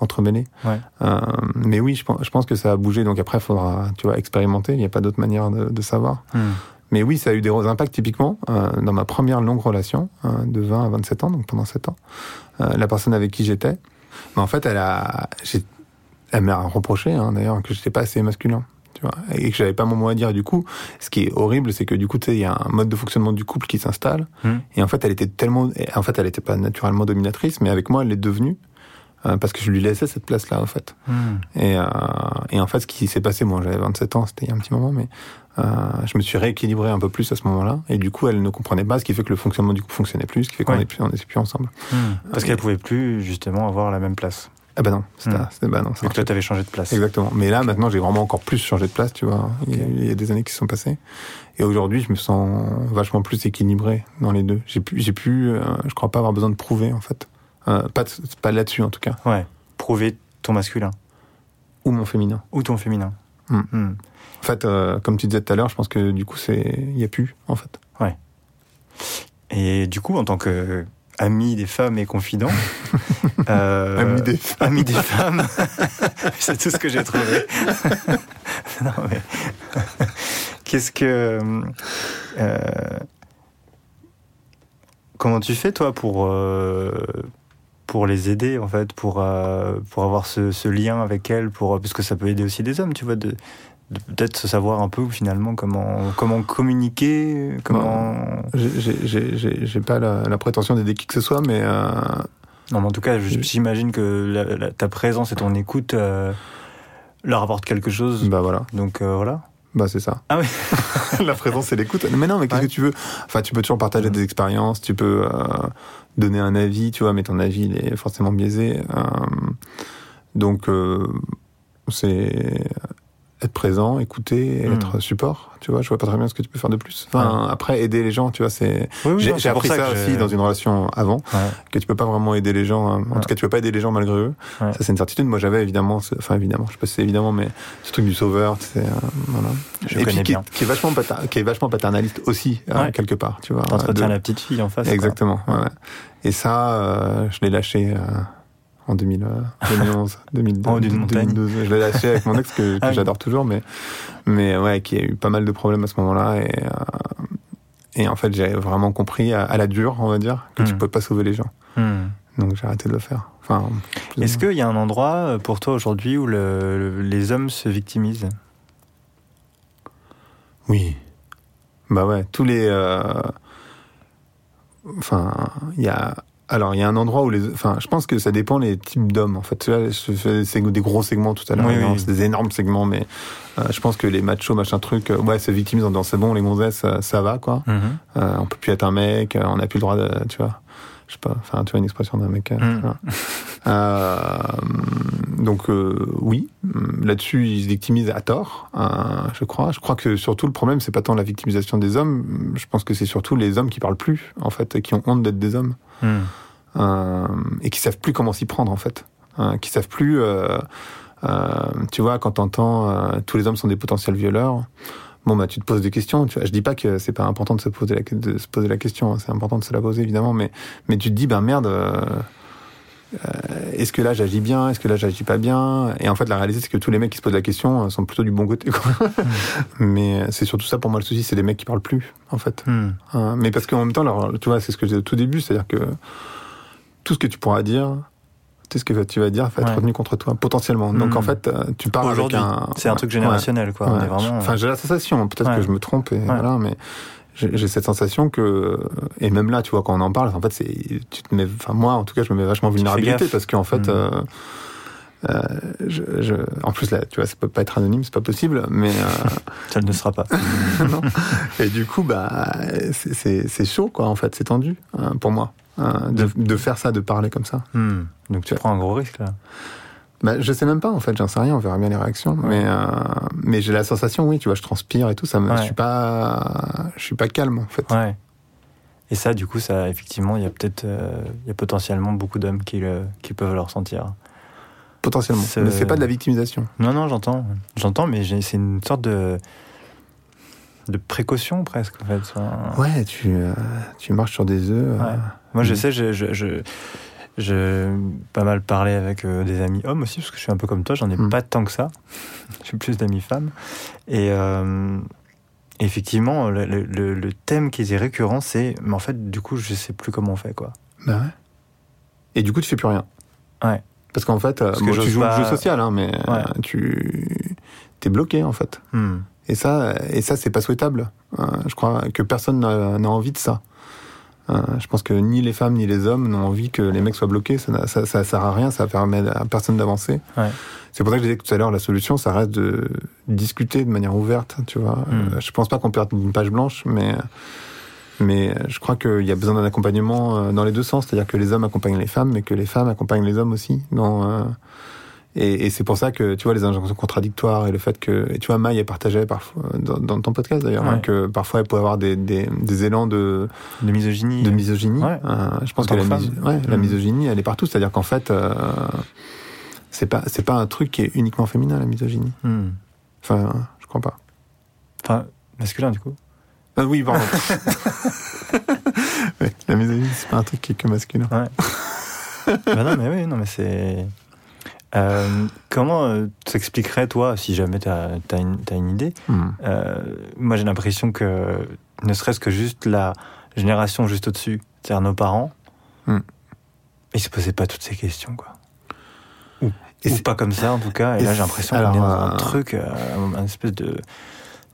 entremêlés. Ouais. Euh, mais oui, je pense, je pense que ça a bougé. Donc après, il faudra, tu vois, expérimenter. Il n'y a pas d'autre manière de, de savoir. Hmm. Mais oui, ça a eu des impacts typiquement euh, dans ma première longue relation euh, de 20 à 27 ans, donc pendant 7 ans. Euh, la personne avec qui j'étais, mais en fait, elle a, elle m'a reproché hein, d'ailleurs que j'étais pas assez masculin, tu vois, et que j'avais pas mon mot à dire. Du coup, ce qui est horrible, c'est que du coup, tu sais, il y a un mode de fonctionnement du couple qui s'installe. Hmm. Et en fait, elle était tellement, en fait, elle était pas naturellement dominatrice, mais avec moi, elle l'est devenue. euh, parce que je lui laissais cette place-là, en fait. Hmm. Et, euh, et en fait, ce qui s'est passé, moi j'avais 27 ans, c'était il y a un petit moment, mais euh, je me suis rééquilibré un peu plus à ce moment-là. Et du coup, elle ne comprenait pas, ce qui fait que le fonctionnement du couple fonctionnait plus, ce qui fait qu'on plus, n'était plus ensemble. Hmm. Parce qu'elle pouvait plus justement avoir la même place. Ah bah non, c'était, c'était- bah non, ça Donc toi, t'avais changé de place. Exactement. Mais là, maintenant, j'ai vraiment encore plus changé de place, tu vois. Il, y a, Ok. il y a des années qui sont passées. Et aujourd'hui, je me sens vachement plus équilibré dans les deux. J'ai pu, j'ai pu, euh, je crois pas avoir besoin de prouver, en fait. Euh, pas, de- pas là-dessus, en tout cas. Ouais. Prouver ton masculin Ou mon féminin. ou ton féminin. Hmm. Hmm. En fait, euh, comme tu disais tout à l'heure, je pense que du coup, c'est, il y a plus, en fait. Et du coup, en tant que ami des femmes et confident, euh, Ami des femmes. ami des femmes, c'est tout ce que j'ai trouvé. non mais qu'est-ce que euh, comment tu fais toi pour euh, pour les aider en fait, pour euh, pour avoir ce, ce lien avec elles, pour parce que ça peut aider aussi des hommes, tu vois, de, de peut-être se savoir un peu finalement comment comment communiquer, comment J'ai- j'ai- J'ai pas la, la prétention d'aider qui que ce soit, mais euh, Non, mais en tout cas, j'imagine que la- la- ta présence et ton écoute euh, leur apportent quelque chose. bah voilà, Donc euh, voilà. bah c'est ça. Ah oui. la présence et l'écoute. Mais non, mais qu'est-ce Ouais. que tu veux? Enfin, tu peux toujours partager Mhm. des expériences, tu peux euh, donner un avis, tu vois, mais ton avis il est forcément biaisé. euh, donc euh, c'est être présent, écouter, Mhm. être support. Tu vois, je vois pas très bien ce que tu peux faire de plus. Enfin, après aider les gens, tu vois, c'est. Oui, oui, J'ai c'est appris ça, que aussi dans une relation avant. Ouais. que tu peux pas vraiment aider les gens. hein. En Ouais. tout cas, tu peux pas aider les gens malgré eux. Ça, c'est une certitude. Moi, j'avais évidemment, ce- enfin évidemment, je sais pas si c'est évidemment, mais ce truc du sauveur, tu sais, euh, voilà. Je Et puis qui, est- qui est vachement pater- qui est vachement paternaliste aussi Ouais. quelque part, tu vois. T'entretiens de- la petite fille en face. Exactement. Et ça, euh, je l'ai lâché. euh, en 2000, euh, 2011, 2012, En haut d'une montagne. 2012. Je l'ai lâché avec mon ex que, que Ah j'adore toujours, mais, mais ouais, qui a eu pas mal de problèmes à ce moment-là. Et, euh, et en fait, j'ai vraiment compris à, à la dure, on va dire, que tu Mm. peux pas sauver les gens. Hmm. Donc j'ai arrêté de le faire. Enfin, Est-ce qu'il y a un endroit euh, pour toi aujourd'hui où le- le- les hommes se victimisent? Oui. Bah ouais, tous les. euh, Enfin, il y a. Alors, il y a un endroit où les. Enfin, je pense que ça dépend les types d'hommes. En fait, tu vois, je fais des gros segments tout à l'heure. Oui. C'est des énormes segments, mais euh, je pense que les machos, machin truc, euh, ouais, se victimisent en disant c'est bon, les gonzesses, ça, ça va, quoi. Mhm. Euh, on peut plus être un mec, euh, on n'a plus le droit de. Tu vois. Je sais pas, enfin, tu vois, une expression d'un mec. euh, voilà. Euh, donc euh, oui, là-dessus ils se victimisent à tort, euh, je crois. Je crois que surtout le problème c'est pas tant la victimisation des hommes, je pense que c'est surtout les hommes qui parlent plus en fait, qui ont honte d'être des hommes Hmm. Euh, et qui savent plus comment s'y prendre en fait, euh, qui savent plus. euh, euh, tu vois, quand t'entends euh, tous les hommes sont des potentiels violeurs. bon bah tu te poses des questions. Tu vois, je dis pas que c'est pas important de se poser la, de se poser la question, hein, c'est important de se la poser évidemment, mais mais tu te dis ben merde. Euh, est-ce que là j'agis bien? Est-ce que là j'agis pas bien? Et en fait, la réalité, c'est que tous les mecs qui se posent la question sont plutôt du bon côté. Quoi. Hmm. mais c'est surtout ça pour moi le souci, c'est les mecs qui parlent plus, en fait. Hein, mais parce qu'en même temps, alors, tu vois, c'est ce que j'ai au tout début, c'est-à-dire que tout ce que tu pourras dire, tout ce que tu vas dire va être retenu contre toi, potentiellement. Donc en hmm. fait, euh, tu parles avec un. C'est un truc générationnel, quoi. vraiment... Enfin, j'ai la sensation, peut-être que je me trompe, et voilà, mais j'ai cette sensation que et même là tu vois quand on en parle en fait c'est tu te mets enfin moi en tout cas je me mets vachement vulnérabilité parce qu'en fait mmh. euh, euh, je, je, en plus là tu vois ça peut pas être anonyme c'est pas possible mais euh, ça ne sera pas non. et du coup bah c'est chaud quoi en fait c'est tendu hein, pour moi hein, de, de, faire ça de parler comme ça mmh. donc tu prends un gros risque là bah, je sais même pas en fait, j'en sais rien, on verra bien les réactions. Mais euh, mais j'ai la sensation, oui, tu vois, je transpire et tout, ça me, je suis pas, je suis pas calme en fait. Ouais. Et ça, du coup, ça, effectivement, il y a peut-être, euh, il y a potentiellement beaucoup d'hommes qui le, qui peuvent le ressentir. Potentiellement. Mais c'est pas de la victimisation. Non, non, j'entends, j'entends, mais c'est une sorte de de précaution presque en fait. Ouais, tu, euh, tu marches sur des œufs. Ouais. Moi, je mm. sais, je, je j'ai pas mal parlé avec euh, des amis hommes aussi, parce que je suis un peu comme toi, j'en ai hmm. pas tant que ça. J'ai plus d'amis femmes. Et euh, effectivement, le, le, thème qui est récurrent, c'est mais en fait, du coup, je sais plus comment on fait, quoi. Bah ouais. Et du coup, tu fais plus rien. Ouais. Parce qu'en fait, euh, tu joues le jeu social, hein, mais tu es bloqué, en fait. Hmm. Et ça, et ça c'est pas souhaitable. je crois que personne n'a envie de ça. Euh, je pense que ni les femmes ni les hommes n'ont envie que les mecs soient bloqués. Ça, ça, ça sert à rien, ça permet à personne d'avancer. Ouais. C'est pour ça que je disais tout à l'heure, la solution, ça reste de discuter de manière ouverte. Tu vois, mm. je pense pas qu'on perde une page blanche, mais mais je crois qu'il y a besoin d'un accompagnement euh, dans les deux sens, c'est-à-dire que les hommes accompagnent les femmes, mais que les femmes accompagnent les hommes aussi dans euh, et, et c'est pour ça que tu vois les injonctions contradictoires et le fait que et tu vois Maï partageait parfois dans, dans ton podcast d'ailleurs hein, que parfois elle peut avoir des, des, des élans de de misogynie de misogynie. Ouais. Euh, je pense que la, ouais, la, mm. misogynie elle est partout c'est-à-dire qu'en fait euh, c'est pas c'est pas un truc qui est uniquement féminin la misogynie. Mm. Enfin je crois pas. Enfin masculin du coup. Ah oui pardon. la misogynie c'est pas un truc qui est que masculin. Ouais. bah non mais oui non mais c'est euh, comment euh, t'expliquerais, toi, si jamais tu as, une idée hmm. euh, Moi, j'ai l'impression que, ne serait-ce que juste la génération juste au-dessus, c'est-à-dire nos parents, hmm. ils se posaient pas toutes ces questions, quoi. Ou, pas comme ça, en tout cas. Et, là, j'ai l'impression qu'on est dans un truc, un espèce de,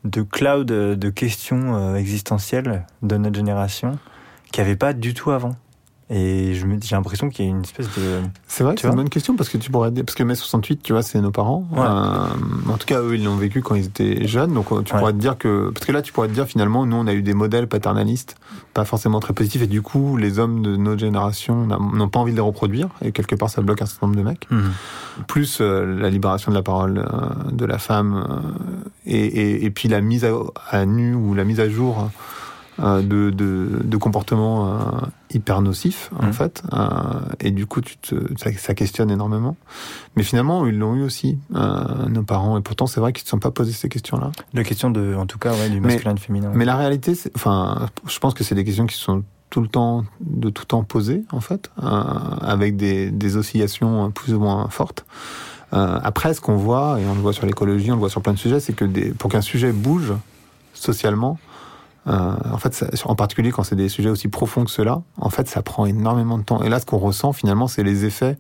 de cloud de questions existentielles de notre génération qu'il n'y avait pas du tout avant. Et j'ai l'impression qu'il y a une espèce de. C'est vrai que c'est une bonne question parce que tu pourrais parce que mai 68, tu vois, c'est nos parents. Euh, en tout cas, eux, ils l'ont vécu quand ils étaient jeunes. Donc, tu pourrais te dire que parce que là, tu pourrais te dire finalement, nous, on a eu des modèles paternalistes, pas forcément très positifs, et du coup, les hommes de notre génération n'ont pas envie de les reproduire. Et quelque part, ça bloque un certain nombre de mecs. Mhm. Plus euh, la libération de la parole euh, de la femme et, et, et, puis la mise à, à nu ou la mise à jour euh, de, de, de, comportements euh, hyper nocifs en mmh. fait euh, et du coup tu te, ça, ça, questionne énormément. Mais finalement ils l'ont eu aussi nos parents et pourtant c'est vrai qu'ils ne se sont pas posé ces questions là la question de en tout cas ouais, du masculin et du féminin. mais la réalité enfin je pense que c'est des questions qui sont tout le temps de tout temps posées en fait avec des, des oscillations plus ou moins fortes. Après ce qu'on voit et on le voit sur l'écologie on le voit sur plein de sujets c'est que des, pour qu'un sujet bouge socialement euh, en fait, en particulier quand c'est des sujets aussi profonds que cela, en fait, ça prend énormément de temps. Et là, ce qu'on ressent finalement, c'est les effets.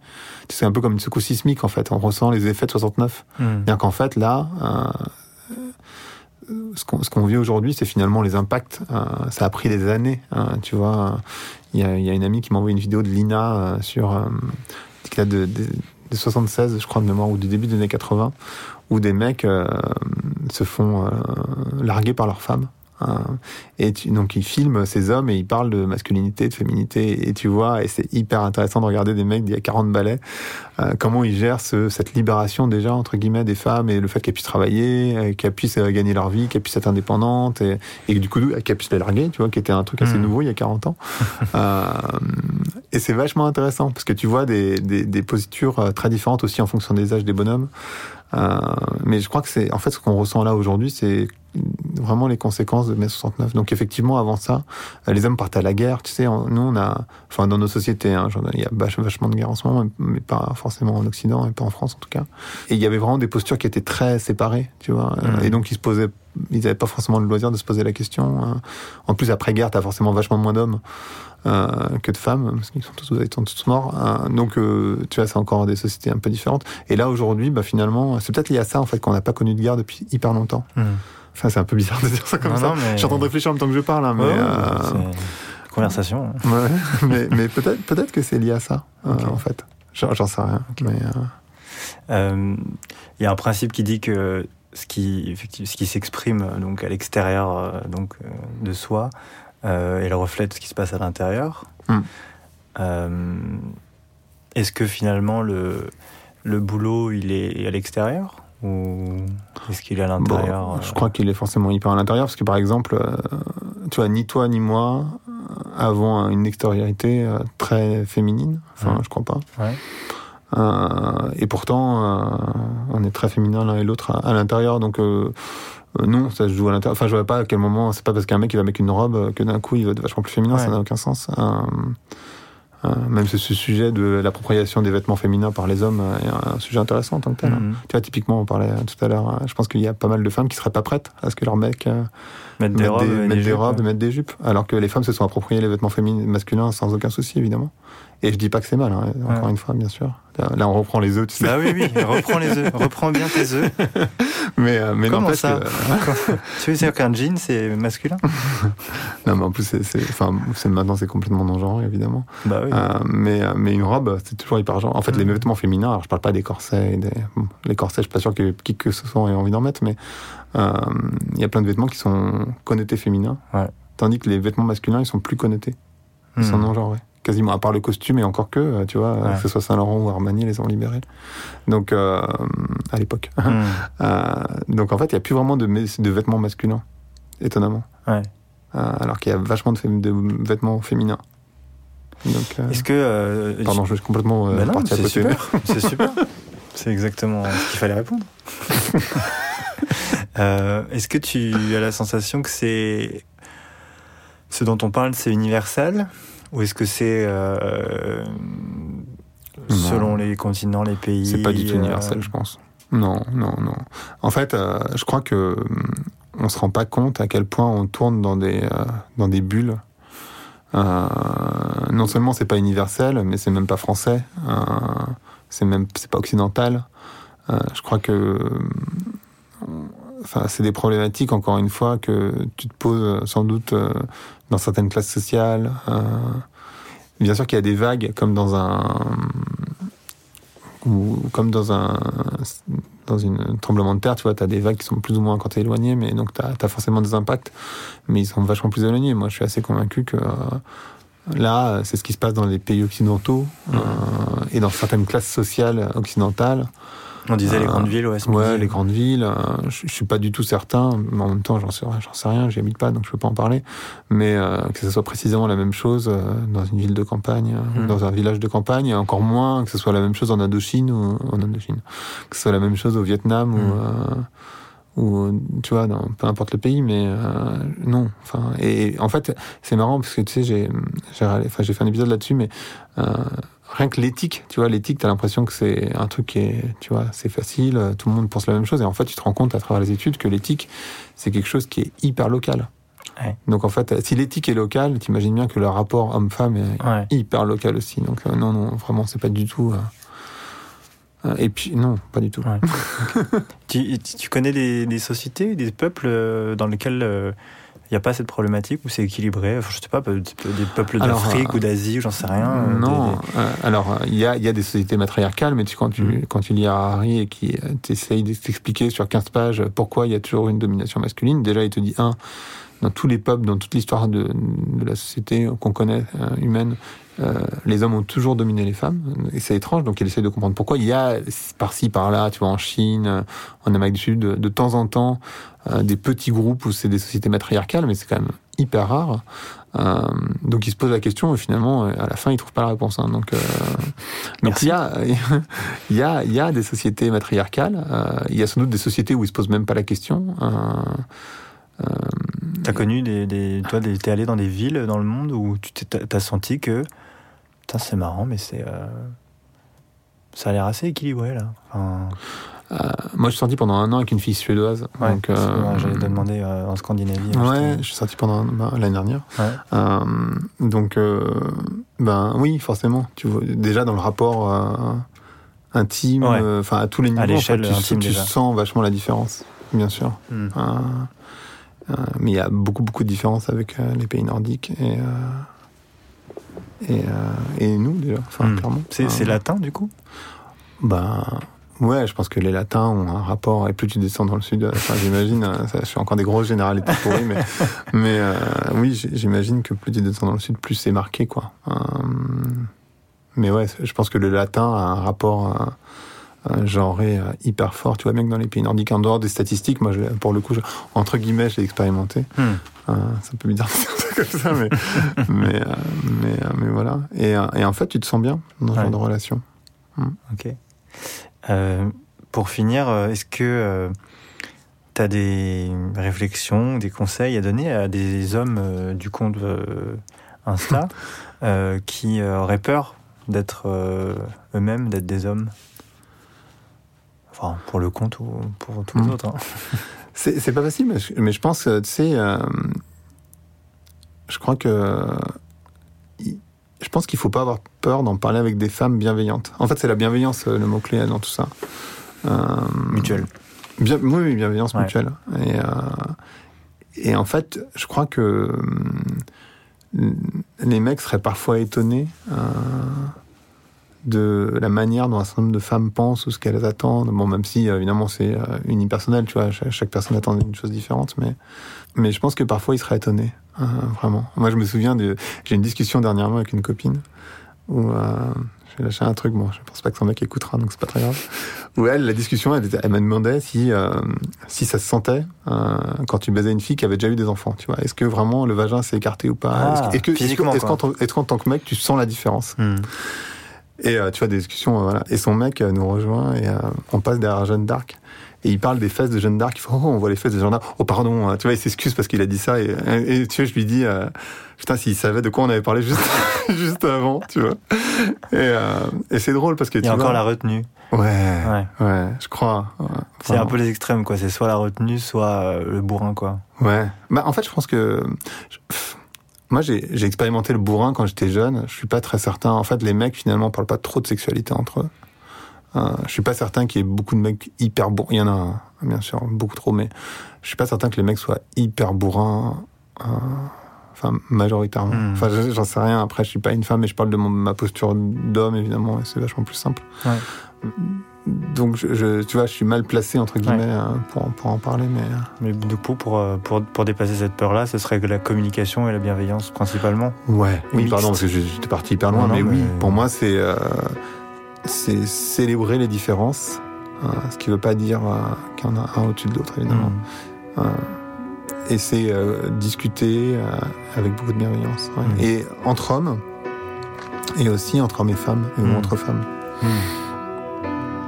C'est un peu comme une secousse sismique, en fait. On ressent les effets de 69. Hmm. Bien qu'en fait, là, euh, ce qu'on vit aujourd'hui, c'est finalement les impacts. Euh, ça a pris des années. Hein, tu vois, il y a, y a, une amie qui m'a envoyé une vidéo de Lina sur qui date de, de, de, 76, je crois de mémoire, ou du début des années 80, où des mecs se font larguer par leurs femmes. Hein. Et donc il filme ces hommes et il parle de masculinité, de féminité, et tu vois, et c'est hyper intéressant de regarder des mecs d'il y a 40 balais, euh, comment ils gèrent ce, cette libération déjà, entre guillemets, des femmes, et le fait qu'elles puissent travailler, euh, qu'elles puissent euh, gagner leur vie, qu'elles puissent être indépendantes, et, et du coup qu'elles puissent les larguer, tu vois, qui était un truc assez mmh. nouveau il y a 40 ans. euh, et c'est vachement intéressant, parce que tu vois des, des, des postures très différentes aussi en fonction des âges des bonhommes. Euh, mais je crois que c'est en fait ce qu'on ressent là aujourd'hui, c'est vraiment les conséquences de mai 69. Donc effectivement, avant ça, euh, les hommes partent à la guerre. Tu sais, nous on a, enfin dans nos sociétés, hein, il y a vachement de guerre en ce moment, mais pas forcément en Occident et pas en France en tout cas. Et il y avait vraiment des postures qui étaient très séparées, tu vois. Mmh. Et donc ils se posaient, ils n'avaient pas forcément le loisir de se poser la question. Hein. En plus après guerre, t'as forcément vachement moins d'hommes. Euh, que de femmes, parce qu'ils sont tous, ils sont tous morts. Euh, donc, euh, tu vois, c'est encore des sociétés un peu différentes. Et là, aujourd'hui, bah, finalement, c'est peut-être lié à ça, en fait, qu'on n'a pas connu de guerre depuis hyper longtemps. Hmm. Enfin, c'est un peu bizarre de dire ça comme ça. Je suis en train de réfléchir en même temps que je parle, hein, mais. Conversation. mais, mais peut-être peut que c'est lié à ça, en fait. J'en sais rien. Il y a un principe qui dit que ce qui, ce qui s'exprime donc à l'extérieur donc de soi euh, et le reflète ce qui se passe à l'intérieur. Hmm. Euh, est-ce que finalement le, le boulot il est à l'extérieur ou est-ce qu'il est à l'intérieur euh Je crois qu'il est forcément hyper à l'intérieur parce que par exemple, tu vois, ni toi ni moi avons une extériorité très féminine. Enfin, je crois pas. Ouais. Et pourtant, on est très féminin l'un et l'autre à, à l'intérieur. Donc, euh, non, ça se joue à l'intérieur. Enfin, je vois pas à quel moment. C'est pas parce qu'un mec il va mettre une robe euh, que d'un coup il va être vachement plus féminin. Ça n'a aucun sens. Euh, même ce, sujet de l'appropriation des vêtements féminins par les hommes est un sujet intéressant en tant que tel. Mm-hmm. Tu vois, typiquement, on parlait tout à l'heure. Je pense qu'il y a pas mal de femmes qui seraient pas prêtes à ce que leur mec mettent des, robes, des, des, robes, mettent des jupes, alors que les femmes se sont appropriées les vêtements féminins masculins sans aucun souci, évidemment. Et je dis pas que c'est mal, hein, encore une fois, bien sûr. Là, on reprend les œufs, tu sais. Bah oui, oui, reprends les œufs, reprends bien tes œufs. mais euh, mais Comment ça que... Tu veux dire qu'un jean, c'est masculin Non, mais en plus, c'est, enfin, maintenant, c'est complètement non-genre, évidemment. Bah oui. Euh, mais, euh, mais une robe, c'est toujours hyper genre. En fait, les mm. vêtements féminins, alors je parle pas des corsets, des... les corsets, je suis pas sûr que qui que ce soit ait envie d'en mettre, mais euh, il y a plein de vêtements qui sont connotés féminins. Ouais. Tandis que les vêtements masculins, ils sont plus connotés. Ils sont mm. non-genrés quasiment, à part le costume, et encore que, euh, tu vois, que ce soit Saint-Laurent ou Armani, les ont libérés. Donc, euh, à l'époque. Hmm. Euh, donc, en fait, il n'y a plus vraiment de, de vêtements masculins, étonnamment. Ouais. alors qu'il y a vachement de, de vêtements féminins. Est-ce que. pardon, je suis complètement bah parti à côté. C'est super. C'est exactement ce qu'il fallait répondre. Est-ce que tu as la sensation que c'est. Ce dont on parle, c'est universel? Ou est-ce que c'est euh, selon les continents, les pays C'est pas du tout universel, euh, je pense. Non, non, non. En fait, euh, je crois que on se rend pas compte à quel point on tourne dans des dans des bulles. non seulement c'est pas universel, mais c'est même pas français. c'est même c'est pas occidental. je crois que enfin, c'est des problématiques, encore une fois, que tu te poses sans doute dans certaines classes sociales. Euh, bien sûr qu'il y a des vagues, comme dans un, ou comme dans un, dans une tremblement de terre, tu vois, tu as des vagues qui sont plus ou moins quand tu es éloigné, mais donc tu as, forcément des impacts, mais ils sont vachement plus éloignés. Moi, je suis assez convaincu que euh, là, c'est ce qui se passe dans les pays occidentaux mmh. euh, et dans certaines classes sociales occidentales. On disait les euh, grandes villes, ouais. Ouais, les grandes villes. Euh, je, je, suis pas du tout certain, mais en même temps, j'en sais, j'en sais rien, j'y habite pas, donc je peux pas en parler. Mais euh, que ce soit précisément la même chose dans une ville de campagne, mmh. dans un village de campagne, et encore moins que ce soit la même chose en Indochine ou en Indochine, que ce soit la même chose au Vietnam ou mmh. ou tu vois, dans, peu importe le pays, mais non. Enfin, et, en fait, c'est marrant parce que tu sais, j'ai, j'ai, enfin, j'ai fait un épisode là-dessus, mais rien que l'éthique, tu vois, l'éthique, t'as l'impression que c'est un truc qui est, tu vois, c'est facile, tout le monde pense la même chose, et en fait, tu te rends compte à travers les études que l'éthique, c'est quelque chose qui est hyper local. Donc en fait, si l'éthique est locale, t'imagines bien que le rapport homme-femme est hyper local aussi. Donc euh, non, non, vraiment, c'est pas du tout. Euh, euh, et puis non, pas du tout. tu, tu, connais des, des, sociétés, des peuples dans lesquels il n'y a pas cette problématique où c'est équilibré? Je sais pas, des peuples d'Afrique ou euh, d'Asie, j'en sais rien. Euh, non, euh, alors il y a, y a, des sociétés matriarcales, mais tu, quand, tu, mm. quand tu lis Harari et qui t'essaye d'expliquer sur 15 pages pourquoi il y a toujours une domination masculine, déjà il te dit, un, dans tous les peuples, dans toute l'histoire de, de, la société qu'on connaît, humaine, les hommes ont toujours dominé les femmes, et c'est étrange, donc il essaie de comprendre pourquoi. Il y a par-ci, par-là, tu vois, en Chine, en Amérique du Sud, de, de temps en temps, des petits groupes où c'est des sociétés matriarcales, mais c'est quand même hyper rare. Euh, donc il se pose la question et finalement à la fin il trouve pas la réponse. Hein. donc euh, il y a des sociétés matriarcales. Euh, il y a sans doute des sociétés où il se pose même pas la question. Euh, T'as connu des, des toi allé dans des villes dans le monde où tu t'as senti que c'est marrant mais c'est ça a l'air assez équilibré là. Euh, moi, je suis sorti pendant un an avec une fille suédoise. Ouais, donc, euh, j'allais te demander euh, en Scandinavie. Ouais, je suis sorti pendant bah, l'année dernière. Euh, donc, ben oui, forcément. Tu vois, déjà dans le rapport intime, enfin à tous les niveaux, tu, tu sens vachement la différence, bien sûr. Hmm. mais il y a beaucoup, beaucoup de différences avec les pays nordiques et. Et, et, nous déjà, enfin, hmm. clairement. C'est latin du coup? Ben, Ouais, je pense que les latins ont un rapport, et plus tu descends dans le sud, enfin, j'imagine, euh, je fais encore des grosses généralités pourries, mais, mais euh, oui, j'imagine que plus tu descends dans le sud, plus c'est marqué, quoi. Euh, mais ouais, je pense que le latin a un rapport euh, genré hyper fort, tu vois, bien que dans les pays nordiques, en dehors des statistiques, moi, je, pour le coup, je, entre guillemets, j'ai expérimenté. Hmm. ça peut bien dire comme ça, mais, mais, mais, mais, voilà. Et, et, en fait, tu te sens bien dans ce genre de relation. Hmm. Ok. Euh, pour finir, euh, est-ce que euh, tu as des réflexions, des conseils à donner à des hommes du compte Insta qui auraient peur d'être eux-mêmes, d'être des hommes? Enfin, pour le compte ou pour tous les mmh. autres. Hein. C'est pas facile, mais je, pense, tu sais, je crois que je pense qu'il faut pas avoir peur d'en parler avec des femmes bienveillantes. En fait, c'est la bienveillance euh, le mot clé dans tout ça. Euh, mutuelle. Bien, oui, bienveillance mutuelle. Et, euh, et en fait, je crois que les mecs seraient parfois étonnés de la manière dont un certain nombre de femmes pensent ou ce qu'elles attendent. Bon, même si évidemment c'est unipersonnel, tu vois, chaque, personne attend une chose différente, mais mais je pense que parfois ils seraient étonnés, vraiment. Moi, je me souviens de, j'ai une discussion dernièrement avec une copine où euh, j'ai lâché un truc, bon, je pense pas que son mec écoutera, donc c'est pas très grave. Où elle, la discussion, elle, elle m'a demandé si euh, si ça se sentait euh, quand tu baisais une fille qui avait déjà eu des enfants, tu vois. Est-ce que vraiment le vagin s'est écarté ou pas? Est-ce que, est-ce qu'en tant que mec, tu sens la différence? Hmm. Et euh, tu vois, des discussions, voilà. Et son mec nous rejoint et on passe derrière Jeanne d'Arc et il parle des fesses de Jeanne d'Arc. Il fait oh on voit les fesses de Jeanne d'Arc. Oh pardon, hein. tu vois il s'excuse parce qu'il a dit ça et, et, tu vois je lui dis euh, putain s'il savait de quoi on avait parlé juste juste avant, tu vois. Et, euh, et c'est drôle parce que il y a encore la retenue. Ouais, ouais, ouais, je crois. c'est un peu les extrêmes quoi. C'est soit la retenue, soit euh, le bourrin quoi. Ouais. Bah en fait je pense que moi, j'ai expérimenté le bourrin quand j'étais jeune. Je suis pas très certain. En fait, les mecs, finalement, parlent pas trop de sexualité entre eux. Euh, je suis pas certain qu'il y ait beaucoup de mecs hyper bourrins. Il y en a, bien sûr, beaucoup trop, mais je suis pas certain que les mecs soient hyper bourrins. Euh, enfin, majoritairement. Hmm. Enfin, j'en sais rien. Après, je suis pas une femme, mais je parle de ma posture d'homme, évidemment, et c'est vachement plus simple. Ouais. Donc, je, tu vois, je suis mal placé, entre guillemets, euh, pour, pour, en parler. Mais, mais du coup, pour, pour, pour dépasser cette peur-là, ce serait que la communication et la bienveillance, principalement Ouais, oui, pardon, parce que j'étais parti hyper loin, mais, oui, pour moi, c'est c'est célébrer les différences, euh, ce qui ne veut pas dire euh, qu'il y en a un au-dessus de l'autre, évidemment. Mm. Euh, et c'est discuter avec beaucoup de bienveillance. Mm. Et entre hommes, et aussi entre hommes et femmes, et mm. entre femmes.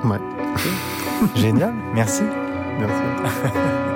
Ouais. Génial, merci. Merci.